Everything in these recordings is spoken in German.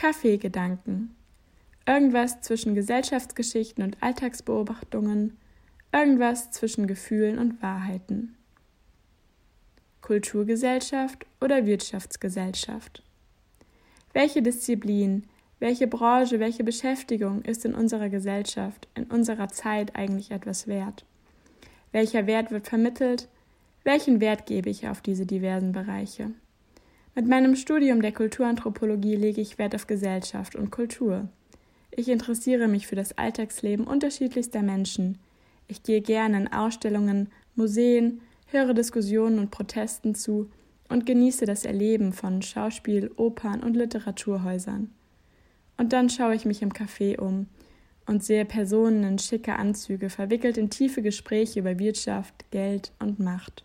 Kaffeegedanken. Irgendwas zwischen Gesellschaftsgeschichten und Alltagsbeobachtungen, irgendwas zwischen Gefühlen und Wahrheiten. Kulturgesellschaft oder Wirtschaftsgesellschaft? Welche Disziplin, welche Branche, welche Beschäftigung ist in unserer Gesellschaft, in unserer Zeit eigentlich etwas wert? Welcher Wert wird vermittelt? Welchen Wert gebe ich auf diese diversen Bereiche? Mit meinem Studium der Kulturanthropologie lege ich Wert auf Gesellschaft und Kultur. Ich interessiere mich für das Alltagsleben unterschiedlichster Menschen. Ich gehe gerne in Ausstellungen, Museen, höre Diskussionen und Protesten zu und genieße das Erleben von Schauspiel, Opern und Literaturhäusern. Und dann schaue ich mich im Café um und sehe Personen in schicke Anzüge, verwickelt in tiefe Gespräche über Wirtschaft, Geld und Macht.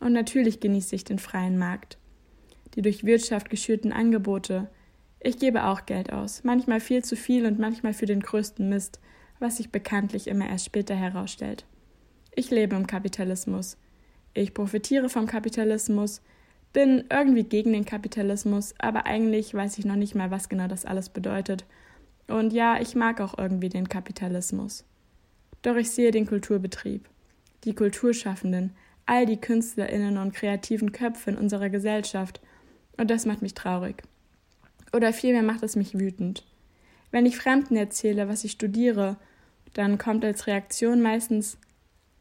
Und natürlich genieße ich den freien Markt. Die durch Wirtschaft geschürten Angebote. Ich gebe auch Geld aus, manchmal viel zu viel und manchmal für den größten Mist, was sich bekanntlich immer erst später herausstellt. Ich lebe im Kapitalismus. Ich profitiere vom Kapitalismus, bin irgendwie gegen den Kapitalismus, aber eigentlich weiß ich noch nicht mal, was genau das alles bedeutet. Und ja, ich mag auch irgendwie den Kapitalismus. Doch ich sehe den Kulturbetrieb, die Kulturschaffenden, all die Künstlerinnen und kreativen Köpfe in unserer Gesellschaft, und das macht mich traurig. Oder vielmehr macht es mich wütend. Wenn ich Fremden erzähle, was ich studiere, dann kommt als Reaktion meistens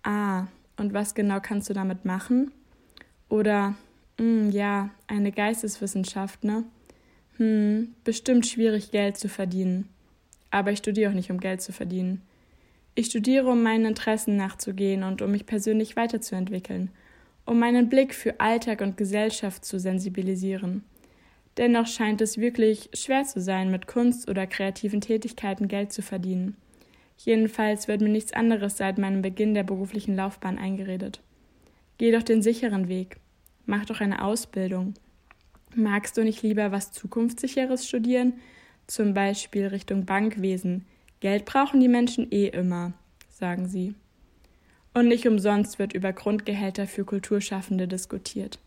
Ah, und was genau kannst du damit machen? Oder hm, ja, eine Geisteswissenschaft, ne? Hm, bestimmt schwierig, Geld zu verdienen. Aber ich studiere auch nicht, um Geld zu verdienen. Ich studiere, um meinen Interessen nachzugehen und um mich persönlich weiterzuentwickeln, um meinen Blick für Alltag und Gesellschaft zu sensibilisieren. Dennoch scheint es wirklich schwer zu sein, mit Kunst oder kreativen Tätigkeiten Geld zu verdienen. Jedenfalls wird mir nichts anderes seit meinem Beginn der beruflichen Laufbahn eingeredet. Geh doch den sicheren Weg. Mach doch eine Ausbildung. Magst du nicht lieber was Zukunftssicheres studieren? Zum Beispiel Richtung Bankwesen. Geld brauchen die Menschen eh immer, sagen sie. Und nicht umsonst wird über Grundgehälter für Kulturschaffende diskutiert.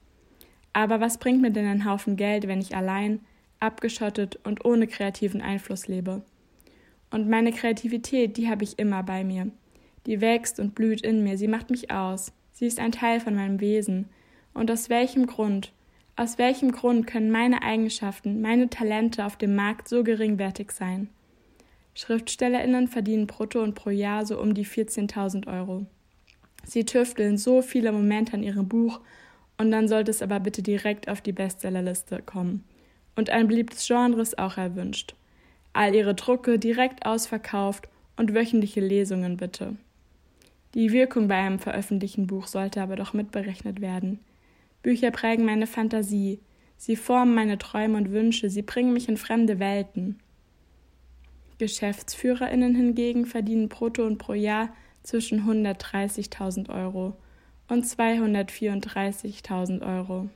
Aber was bringt mir denn ein Haufen Geld, wenn ich allein, abgeschottet und ohne kreativen Einfluss lebe? Und meine Kreativität, die habe ich immer bei mir. Die wächst und blüht in mir, sie macht mich aus. Sie ist ein Teil von meinem Wesen. Und aus welchem Grund, aus welchem Grund können meine Eigenschaften, meine Talente auf dem Markt so geringwertig sein? SchriftstellerInnen verdienen brutto und pro Jahr so um die 14.000 Euro. Sie tüfteln so viele Momente an ihrem Buch und dann sollte es aber bitte direkt auf die Bestsellerliste kommen. Und ein beliebtes Genre ist auch erwünscht all ihre Drucke direkt ausverkauft und wöchentliche Lesungen bitte. Die Wirkung bei einem veröffentlichten Buch sollte aber doch mitberechnet werden. Bücher prägen meine Fantasie, sie formen meine Träume und Wünsche, sie bringen mich in fremde Welten. Geschäftsführerinnen hingegen verdienen brutto und pro Jahr zwischen 130.000 Euro und 234.000 Euro.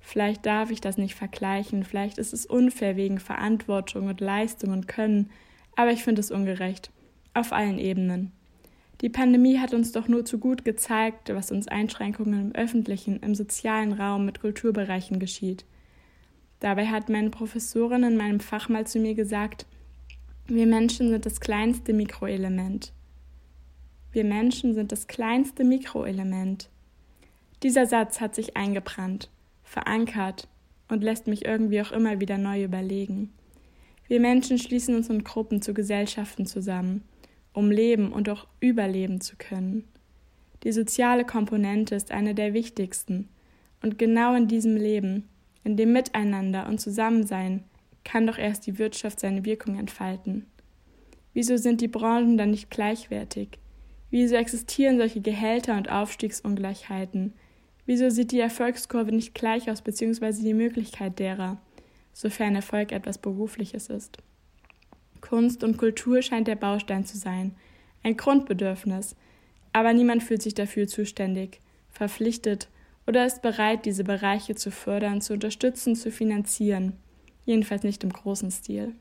Vielleicht darf ich das nicht vergleichen, vielleicht ist es unfair wegen Verantwortung und Leistung und Können, aber ich finde es ungerecht. Auf allen Ebenen. Die Pandemie hat uns doch nur zu gut gezeigt, was uns Einschränkungen im öffentlichen, im sozialen Raum mit Kulturbereichen geschieht. Dabei hat meine Professorin in meinem Fach mal zu mir gesagt, wir Menschen sind das kleinste Mikroelement. Wir Menschen sind das kleinste Mikroelement. Dieser Satz hat sich eingebrannt verankert und lässt mich irgendwie auch immer wieder neu überlegen. Wir Menschen schließen uns in Gruppen zu Gesellschaften zusammen, um leben und auch überleben zu können. Die soziale Komponente ist eine der wichtigsten, und genau in diesem Leben, in dem Miteinander und Zusammensein, kann doch erst die Wirtschaft seine Wirkung entfalten. Wieso sind die Branchen dann nicht gleichwertig? Wieso existieren solche Gehälter und Aufstiegsungleichheiten? Wieso sieht die Erfolgskurve nicht gleich aus, beziehungsweise die Möglichkeit derer, sofern Erfolg etwas Berufliches ist? Kunst und Kultur scheint der Baustein zu sein, ein Grundbedürfnis, aber niemand fühlt sich dafür zuständig, verpflichtet oder ist bereit, diese Bereiche zu fördern, zu unterstützen, zu finanzieren, jedenfalls nicht im großen Stil.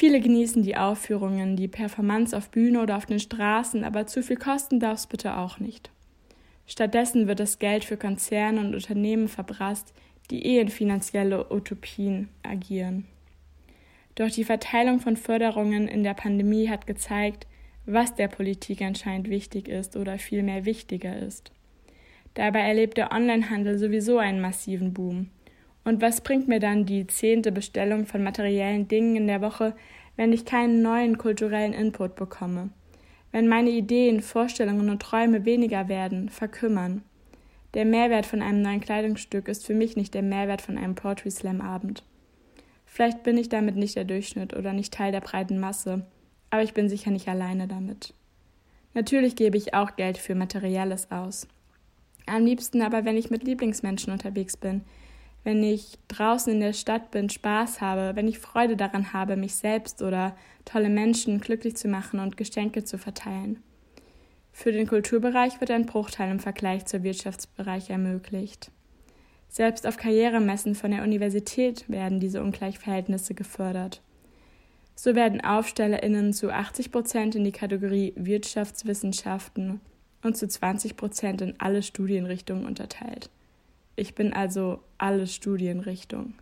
Viele genießen die Aufführungen, die Performance auf Bühne oder auf den Straßen, aber zu viel kosten darf es bitte auch nicht. Stattdessen wird das Geld für Konzerne und Unternehmen verbrasst, die eh in finanzielle Utopien agieren. Doch die Verteilung von Förderungen in der Pandemie hat gezeigt, was der Politik anscheinend wichtig ist oder vielmehr wichtiger ist. Dabei erlebt der Onlinehandel sowieso einen massiven Boom. Und was bringt mir dann die zehnte Bestellung von materiellen Dingen in der Woche, wenn ich keinen neuen kulturellen Input bekomme? Wenn meine Ideen, Vorstellungen und Träume weniger werden, verkümmern? Der Mehrwert von einem neuen Kleidungsstück ist für mich nicht der Mehrwert von einem Poetry Slam Abend. Vielleicht bin ich damit nicht der Durchschnitt oder nicht Teil der breiten Masse, aber ich bin sicher nicht alleine damit. Natürlich gebe ich auch Geld für Materielles aus. Am liebsten aber, wenn ich mit Lieblingsmenschen unterwegs bin, wenn ich draußen in der Stadt bin, Spaß habe, wenn ich Freude daran habe, mich selbst oder tolle Menschen glücklich zu machen und Geschenke zu verteilen. Für den Kulturbereich wird ein Bruchteil im Vergleich zum Wirtschaftsbereich ermöglicht. Selbst auf Karrieremessen von der Universität werden diese Ungleichverhältnisse gefördert. So werden AufstellerInnen zu 80 Prozent in die Kategorie Wirtschaftswissenschaften und zu 20 Prozent in alle Studienrichtungen unterteilt. Ich bin also alle Studienrichtungen.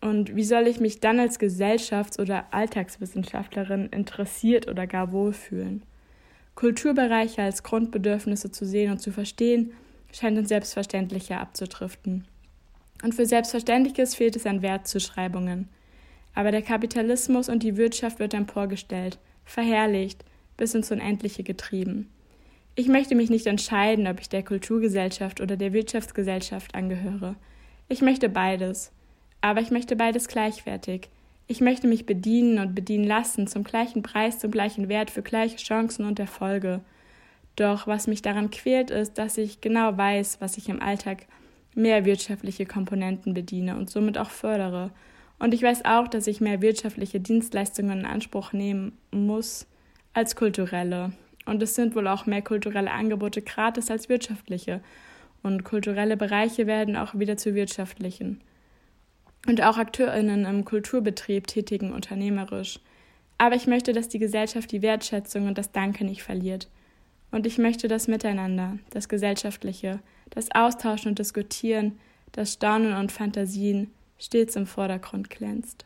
Und wie soll ich mich dann als Gesellschafts- oder Alltagswissenschaftlerin interessiert oder gar wohlfühlen? Kulturbereiche als Grundbedürfnisse zu sehen und zu verstehen, scheint uns selbstverständlicher abzudriften. Und für Selbstverständliches fehlt es an Wertzuschreibungen. Aber der Kapitalismus und die Wirtschaft wird emporgestellt, verherrlicht, bis ins Unendliche getrieben. Ich möchte mich nicht entscheiden, ob ich der Kulturgesellschaft oder der Wirtschaftsgesellschaft angehöre. Ich möchte beides. Aber ich möchte beides gleichwertig. Ich möchte mich bedienen und bedienen lassen, zum gleichen Preis, zum gleichen Wert, für gleiche Chancen und Erfolge. Doch was mich daran quält, ist, dass ich genau weiß, was ich im Alltag mehr wirtschaftliche Komponenten bediene und somit auch fördere. Und ich weiß auch, dass ich mehr wirtschaftliche Dienstleistungen in Anspruch nehmen muss als kulturelle. Und es sind wohl auch mehr kulturelle Angebote gratis als wirtschaftliche. Und kulturelle Bereiche werden auch wieder zu wirtschaftlichen. Und auch AkteurInnen im Kulturbetrieb tätigen unternehmerisch. Aber ich möchte, dass die Gesellschaft die Wertschätzung und das Danke nicht verliert. Und ich möchte das Miteinander, das Gesellschaftliche, das Austauschen und Diskutieren, das Staunen und Fantasien stets im Vordergrund glänzt.